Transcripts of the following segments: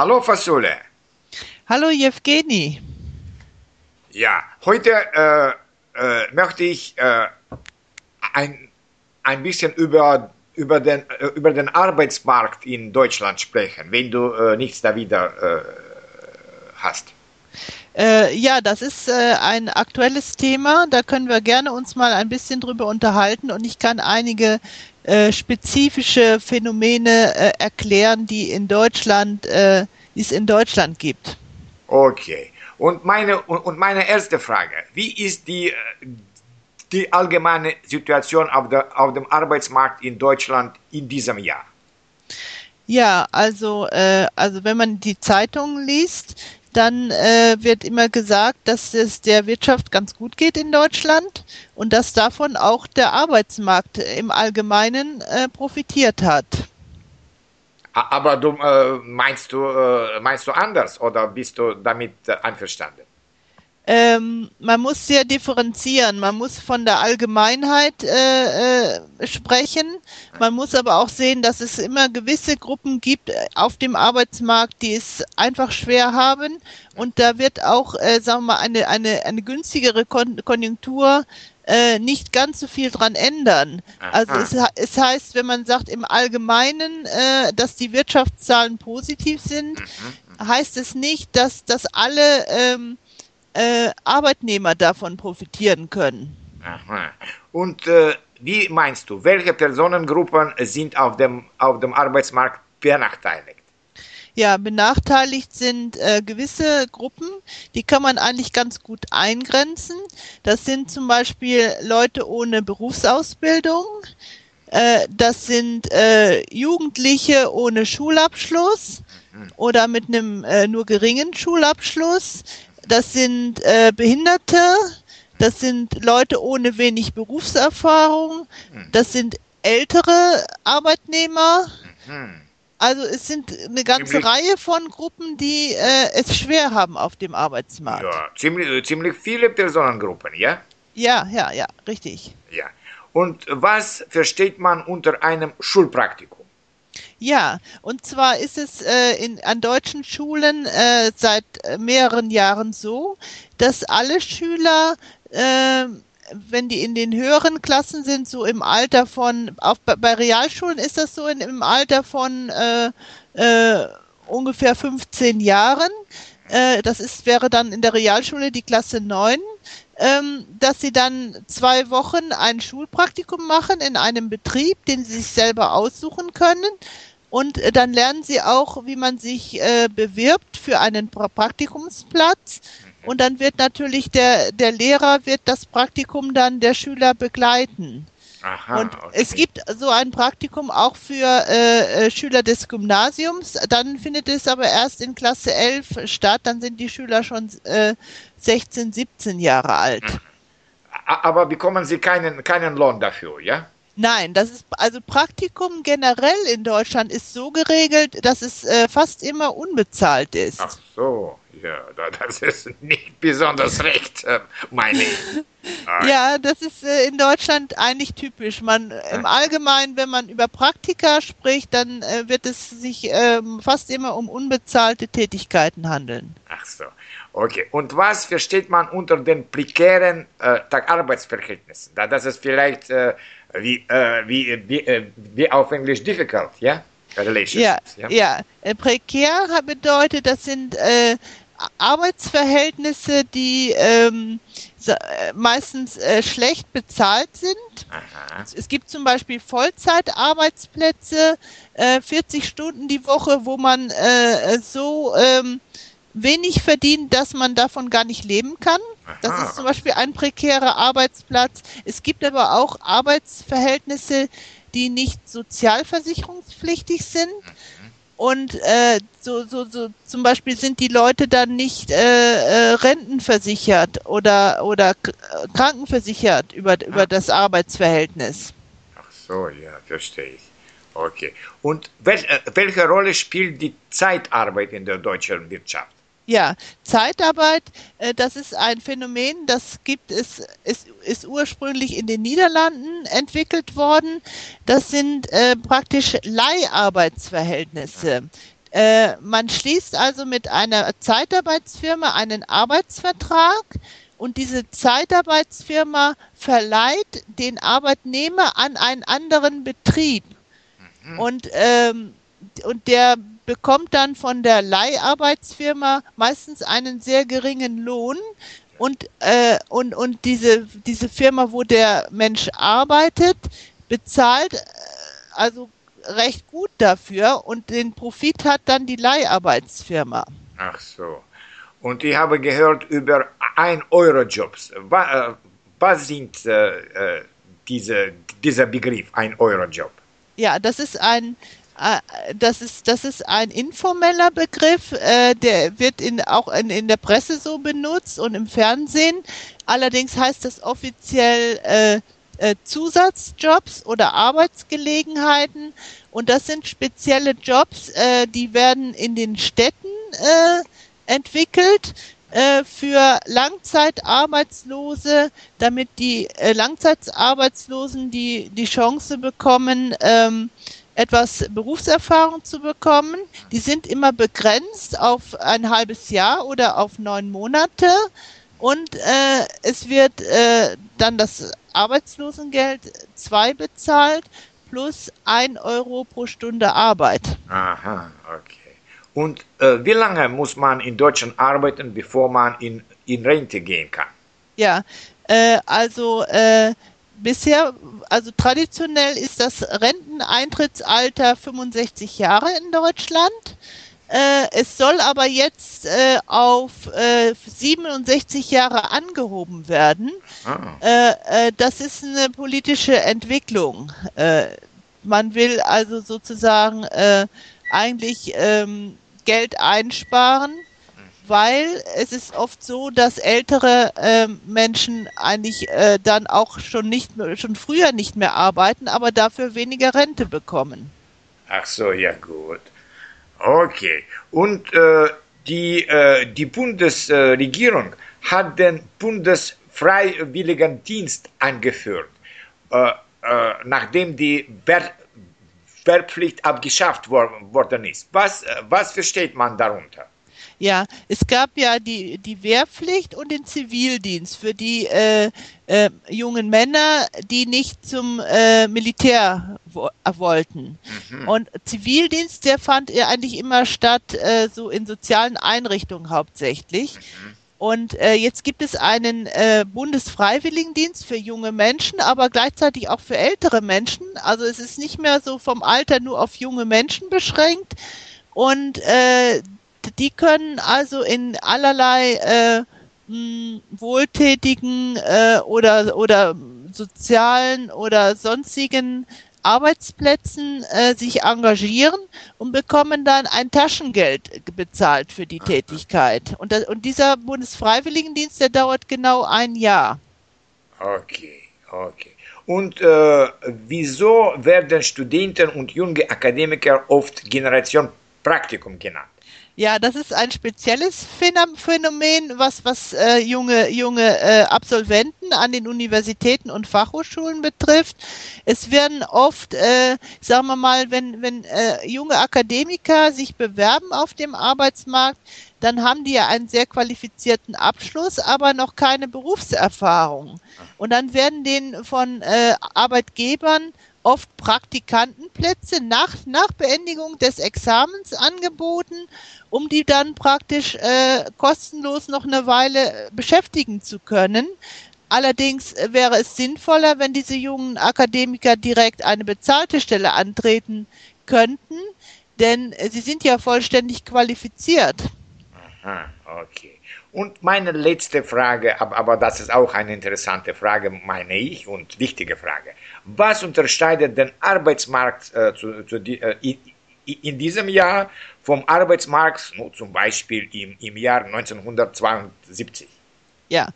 Hallo Fasule. Hallo Jewgeni. Ja, heute äh, äh, möchte ich äh, ein, ein bisschen über, über, den, äh, über den Arbeitsmarkt in Deutschland sprechen, wenn du äh, nichts da wieder äh, hast. Äh, ja, das ist äh, ein aktuelles Thema. Da können wir gerne uns mal ein bisschen drüber unterhalten und ich kann einige äh, spezifische Phänomene äh, erklären, die in Deutschland, äh, die es in Deutschland gibt. Okay. Und meine, und, meine erste Frage, wie ist die, äh, die allgemeine Situation auf, der, auf dem Arbeitsmarkt in Deutschland in diesem Jahr? Ja, also, äh, also wenn man die Zeitungen liest, dann äh, wird immer gesagt, dass es der Wirtschaft ganz gut geht in Deutschland und dass davon auch der Arbeitsmarkt im Allgemeinen äh, profitiert hat. Aber du äh, meinst du äh, meinst du anders oder bist du damit äh, einverstanden? Ähm, man muss sehr differenzieren. Man muss von der Allgemeinheit äh, äh, sprechen. Man muss aber auch sehen, dass es immer gewisse Gruppen gibt auf dem Arbeitsmarkt, die es einfach schwer haben. Und da wird auch, äh, sagen wir mal, eine, eine, eine günstigere Kon Konjunktur äh, nicht ganz so viel dran ändern. Also es, es, heißt, wenn man sagt im Allgemeinen, äh, dass die Wirtschaftszahlen positiv sind, mhm. heißt es nicht, dass, dass alle ähm, äh, Arbeitnehmer davon profitieren können. Aha. Und äh, wie meinst du, welche Personengruppen sind auf dem, auf dem Arbeitsmarkt benachteiligt? Ja, benachteiligt sind äh, gewisse Gruppen, die kann man eigentlich ganz gut eingrenzen. Das sind zum Beispiel Leute ohne Berufsausbildung, äh, das sind äh, Jugendliche ohne Schulabschluss mhm. oder mit einem äh, nur geringen Schulabschluss das sind äh, Behinderte, das sind Leute ohne wenig Berufserfahrung, hm. das sind ältere Arbeitnehmer. Mhm. Also es sind eine ganze ziemlich, Reihe von Gruppen, die äh, es schwer haben auf dem Arbeitsmarkt. Ja, ziemlich, äh, ziemlich viele Personengruppen, ja? Ja, ja, ja, richtig. Ja. Und was versteht man unter einem Schulpraktikum? Ja, und zwar ist es äh, in, an deutschen Schulen äh, seit äh, mehreren Jahren so, dass alle Schüler, äh, wenn die in den höheren Klassen sind, so im Alter von, auch bei, Realschulen ist das so in, im Alter von äh, äh, ungefähr 15 Jahren, äh, das ist, wäre dann in der Realschule die Klasse 9, ähm, dass sie dann zwei Wochen ein Schulpraktikum machen in einem Betrieb, den sie sich selber aussuchen können. Und äh, dann lernen sie auch, wie man sich äh, bewirbt für einen pra Praktikumsplatz. Und dann wird natürlich der, der Lehrer wird das Praktikum dann der Schüler begleiten. Aha, und okay. es gibt so ein Praktikum auch für äh, äh Schüler des Gymnasiums. Dann findet es aber erst in Klasse 11 statt. Dann sind die Schüler schon äh, 16, 17 Jahre alt. Aber bekommen sie keinen, keinen Lohn dafür, ja? Nein, das ist also Praktikum generell in Deutschland ist so geregelt, dass es äh, fast immer unbezahlt ist. Ach so, ja, das ist nicht besonders recht, äh, meine ich. Ja, das ist äh, in Deutschland eigentlich typisch. Man im Allgemeinen, wenn man über Praktika spricht, dann äh, wird es sich ähm, fast immer um unbezahlte Tätigkeiten handeln. Ach so. Okay, und was versteht man unter den prekären äh, Arbeitsverhältnissen? Da, das ist vielleicht äh, wie, äh, wie, wie, äh, wie auf Englisch difficult, ja? Relationships. Ja, ja. ja. prekär bedeutet, das sind äh, Arbeitsverhältnisse, die ähm, äh, meistens äh, schlecht bezahlt sind. Aha. Es gibt zum Beispiel Vollzeitarbeitsplätze, äh, 40 Stunden die Woche, wo man äh, so ähm, wenig verdient, dass man davon gar nicht leben kann. Das ist zum Beispiel ein prekärer Arbeitsplatz. Es gibt aber auch Arbeitsverhältnisse, die nicht sozialversicherungspflichtig sind. Mhm. Und äh, so, so, so zum Beispiel sind die Leute dann nicht äh, äh, rentenversichert oder, oder krankenversichert über, über das Arbeitsverhältnis. Ach so, ja, verstehe ich. Okay. Und wel, äh, welche Rolle spielt die Zeitarbeit in der deutschen Wirtschaft? Ja, Zeitarbeit, äh, das ist ein Phänomen, das gibt es, ist, ist ursprünglich in den Niederlanden entwickelt worden. Das sind äh, praktisch Leiharbeitsverhältnisse. Äh, man schließt also mit einer Zeitarbeitsfirma einen Arbeitsvertrag und diese Zeitarbeitsfirma verleiht den Arbeitnehmer an einen anderen Betrieb. Mhm. Und, ähm, und der bekommt dann von der Leiharbeitsfirma meistens einen sehr geringen Lohn. Und, äh, und, und diese, diese Firma, wo der Mensch arbeitet, bezahlt äh, also recht gut dafür und den Profit hat dann die Leiharbeitsfirma. Ach so. Und ich habe gehört über 1-Euro-Jobs. Was, äh, was sind äh, äh, diese, dieser Begriff, 1-Euro-Job? Ja, das ist ein das ist, das ist ein informeller Begriff, äh, der wird in, auch in, in der Presse so benutzt und im Fernsehen. Allerdings heißt das offiziell äh, äh, Zusatzjobs oder Arbeitsgelegenheiten. Und das sind spezielle Jobs, äh, die werden in den Städten äh, entwickelt äh, für Langzeitarbeitslose, damit die äh, Langzeitarbeitslosen die, die Chance bekommen, ähm, etwas Berufserfahrung zu bekommen. Die sind immer begrenzt auf ein halbes Jahr oder auf neun Monate und äh, es wird äh, dann das Arbeitslosengeld 2 bezahlt plus ein Euro pro Stunde Arbeit. Aha, okay. Und äh, wie lange muss man in Deutschland arbeiten, bevor man in, in Rente gehen kann? Ja, äh, also äh, bisher, also traditionell ist das Renteneintrittsalter 65 Jahre in Deutschland. Äh, es soll aber jetzt äh, auf äh, 67 Jahre angehoben werden. Ah. Äh, äh, das ist eine politische Entwicklung. Äh, man will also sozusagen eigentlich ähm, Geld einsparen weil es ist oft so, dass ältere äh, Menschen eigentlich äh, dann auch schon nicht schon früher nicht mehr arbeiten, aber dafür weniger Rente bekommen. Ach so, ja gut. Okay. Und äh, die, äh, die Bundesregierung hat den Bundesfreiwilligendienst eingeführt, äh, äh, nachdem die Wehr Wehrpflicht abgeschafft worden ist. Was, was versteht man darunter? Ja, es gab ja die, die Wehrpflicht und den Zivildienst für die äh, äh, jungen Männer, die nicht zum äh, Militär wo äh, wollten. Mhm. Und Zivildienst, der fand ja eigentlich immer statt, äh, so in sozialen Einrichtungen hauptsächlich. Mhm. Und äh, jetzt gibt es einen äh, Bundesfreiwilligendienst für junge Menschen, aber gleichzeitig auch für ältere Menschen. Also es ist nicht mehr so vom Alter nur auf junge Menschen beschränkt. Und äh, die können also in allerlei äh, mh, wohltätigen äh, oder, oder sozialen oder sonstigen Arbeitsplätzen äh, sich engagieren und bekommen dann ein Taschengeld bezahlt für die Tätigkeit. Und, das, und dieser Bundesfreiwilligendienst, der dauert genau ein Jahr. Okay, okay. Und äh, wieso werden Studenten und junge Akademiker oft Generation Praktikum genannt? Ja, das ist ein spezielles Phänomen, was, was äh, junge, junge äh, Absolventen an den Universitäten und Fachhochschulen betrifft. Es werden oft, äh, sagen wir mal, wenn, wenn äh, junge Akademiker sich bewerben auf dem Arbeitsmarkt, dann haben die ja einen sehr qualifizierten Abschluss, aber noch keine Berufserfahrung. Und dann werden denen von äh, Arbeitgebern oft Praktikantenplätze nach, nach Beendigung des Examens angeboten, um die dann praktisch äh, kostenlos noch eine Weile beschäftigen zu können. Allerdings äh, wäre es sinnvoller, wenn diese jungen Akademiker direkt eine bezahlte Stelle antreten könnten, denn äh, sie sind ja vollständig qualifiziert. Aha, okay. Und meine letzte Frage, aber das ist auch eine interessante Frage, meine ich, und wichtige Frage. Was unterscheidet den Arbeitsmarkt äh, zu, zu äh, in, diesem Jahr vom Arbeitsmarkt, no, zum Beispiel im, im Jahr 1972? Ja,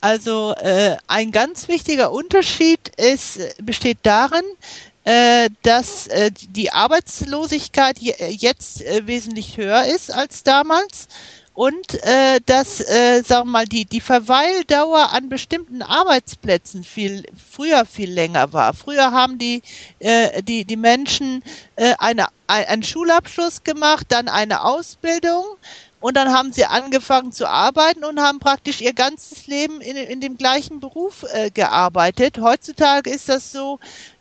also äh, ein ganz wichtiger Unterschied ist, besteht darin, äh, dass äh, die Arbeitslosigkeit jetzt äh, wesentlich höher ist als damals und äh, dass, äh, sagen wir mal, die, die Verweildauer an bestimmten Arbeitsplätzen viel früher viel länger war. Früher haben die, äh, die, die Menschen äh, eine, ein, einen Schulabschluss gemacht, dann eine Ausbildung und dann haben sie angefangen zu arbeiten und haben praktisch ihr ganzes Leben in, in dem gleichen Beruf äh, gearbeitet. Heutzutage ist das so,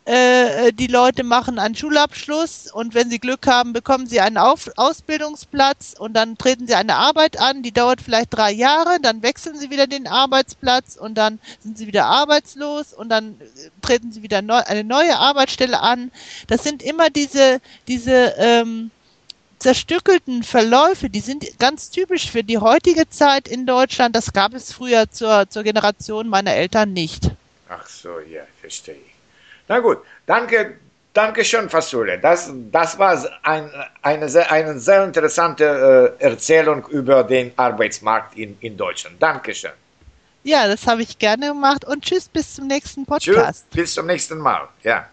äh, die Leute machen einen Schulabschluss und wenn sie Glück haben, bekommen sie einen Auf Ausbildungsplatz und dann treten sie eine Arbeit an, die dauert vielleicht drei Jahre, dann wechseln sie wieder den Arbeitsplatz und dann sind sie wieder arbeitslos und dann äh, treten sie wieder neu eine neue Arbeitsstelle an. Das sind immer diese, diese ähm, zerstückelten Verläufe, die sind ganz typisch für die heutige Zeit in Deutschland. Das gab es früher zur, zur Generation meiner Eltern nicht. Ach so, ja, verstehe. Na gut, danke, danke schön, Fasule. Das, das war ein, eine, sehr, eine sehr interessante äh, Erzählung über den Arbeitsmarkt in, in Deutschland. Dankeschön. Ja, das habe ich gerne gemacht und tschüss, bis zum nächsten Podcast. Tschüss, bis zum nächsten Mal. Ja.